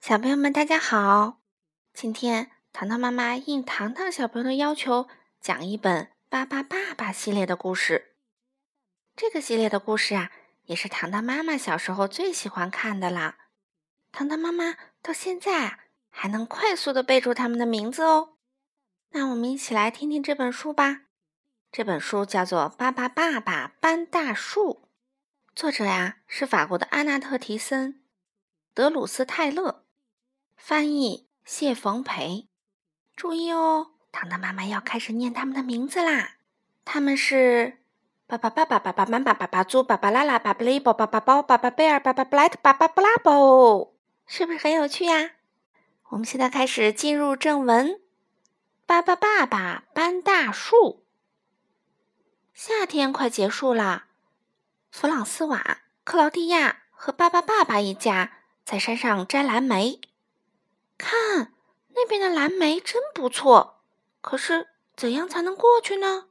小朋友们，大家好！今天糖糖妈妈应糖糖小朋友的要求，讲一本《巴巴爸爸》系列的故事。这个系列的故事啊，也是糖糖妈妈小时候最喜欢看的啦。糖糖妈妈到现在啊，还能快速的背住他们的名字哦。那我们一起来听听这本书吧。这本书叫做《巴巴爸爸搬大树》，作者呀是法国的阿纳特·提森、德鲁斯·泰勒。翻译谢逢培，注意哦，糖糖妈妈要开始念他们的名字啦。他们是爸爸、爸爸、爸爸、妈妈、爸爸猪、爸爸拉拉、爸爸雷宝、爸爸包、爸爸贝尔、爸爸布莱特、爸爸布拉伯，是不是很有趣呀？我们现在开始进入正文。巴巴爸爸搬大树。夏天快结束了，弗朗斯瓦、克劳蒂亚和巴巴爸爸一家在山上摘蓝莓。看，那边的蓝莓真不错。可是，怎样才能过去呢？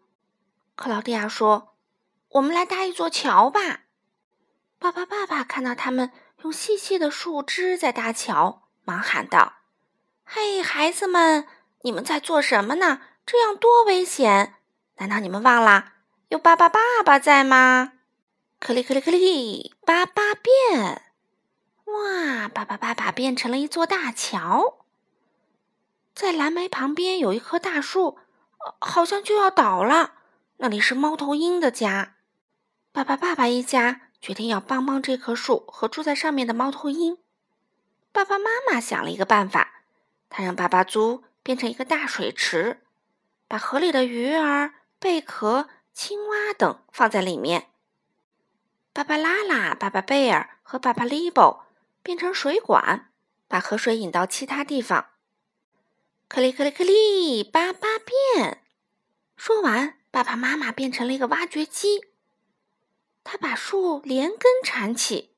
克劳迪亚说：“我们来搭一座桥吧。”爸爸爸爸看到他们用细细的树枝在搭桥，忙喊道：“嘿，孩子们，你们在做什么呢？这样多危险！难道你们忘了有巴巴爸爸在吗？”克里克里克里，巴巴变。哇！爸爸爸爸变成了一座大桥，在蓝莓旁边有一棵大树，好像就要倒了。那里是猫头鹰的家。爸爸爸爸一家决定要帮帮这棵树和住在上面的猫头鹰。爸爸妈妈想了一个办法，他让巴巴猪变成一个大水池，把河里的鱼儿、贝壳、青蛙等放在里面。巴巴拉拉、巴巴贝尔和巴巴利波。变成水管，把河水引到其他地方。克里克里克里，巴巴变。说完，爸爸妈妈变成了一个挖掘机，他把树连根铲起。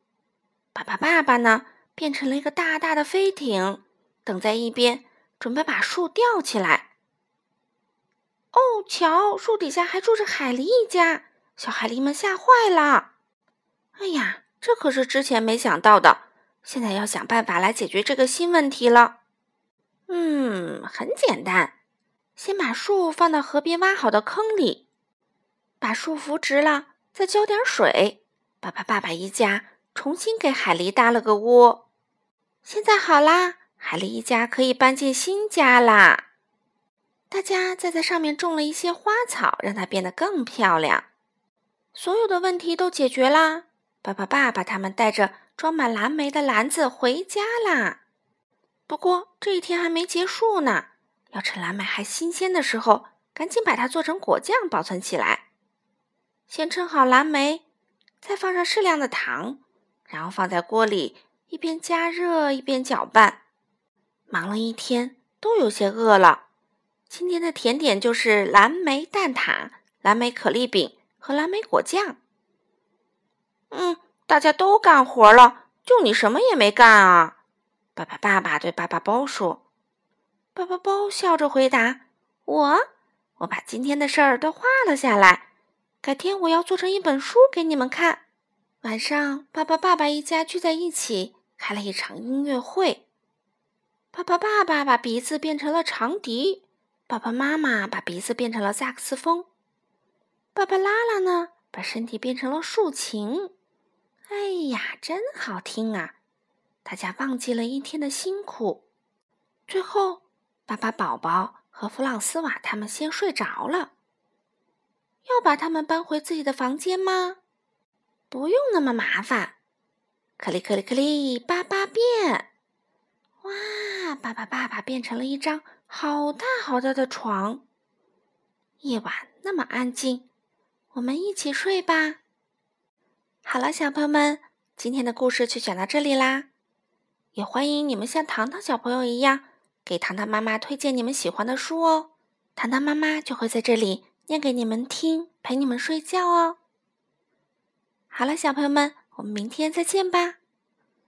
爸爸爸爸呢，变成了一个大大的飞艇，等在一边，准备把树吊起来。哦，瞧，树底下还住着海狸一家，小海狸们吓坏了。哎呀，这可是之前没想到的。现在要想办法来解决这个新问题了。嗯，很简单，先把树放到河边挖好的坑里，把树扶直了，再浇点水。爸爸、爸爸一家重新给海狸搭了个窝。现在好啦，海狸一家可以搬进新家啦。大家再在上面种了一些花草，让它变得更漂亮。所有的问题都解决啦。爸爸、爸爸他们带着。装满蓝莓的篮子回家啦。不过这一天还没结束呢，要趁蓝莓还新鲜的时候，赶紧把它做成果酱保存起来。先称好蓝莓，再放上适量的糖，然后放在锅里，一边加热一边搅拌。忙了一天，都有些饿了。今天的甜点就是蓝莓蛋挞、蓝莓可丽饼和蓝莓果酱。嗯。大家都干活了，就你什么也没干啊！爸爸爸爸对爸爸包说。爸爸包笑着回答：“我，我把今天的事儿都画了下来，改天我要做成一本书给你们看。”晚上，爸爸爸爸一家聚在一起，开了一场音乐会。爸爸爸爸把鼻子变成了长笛，爸爸妈妈把鼻子变成了萨克斯风，爸爸拉拉呢，把身体变成了竖琴。哎呀，真好听啊！大家忘记了一天的辛苦。最后，巴巴宝宝和弗朗斯瓦他们先睡着了。要把他们搬回自己的房间吗？不用那么麻烦。克里克里克里，巴巴变！哇，爸爸爸爸变成了一张好大好大的床。夜晚那么安静，我们一起睡吧。好了，小朋友们，今天的故事就讲到这里啦。也欢迎你们像糖糖小朋友一样，给糖糖妈妈推荐你们喜欢的书哦。糖糖妈妈就会在这里念给你们听，陪你们睡觉哦。好了，小朋友们，我们明天再见吧。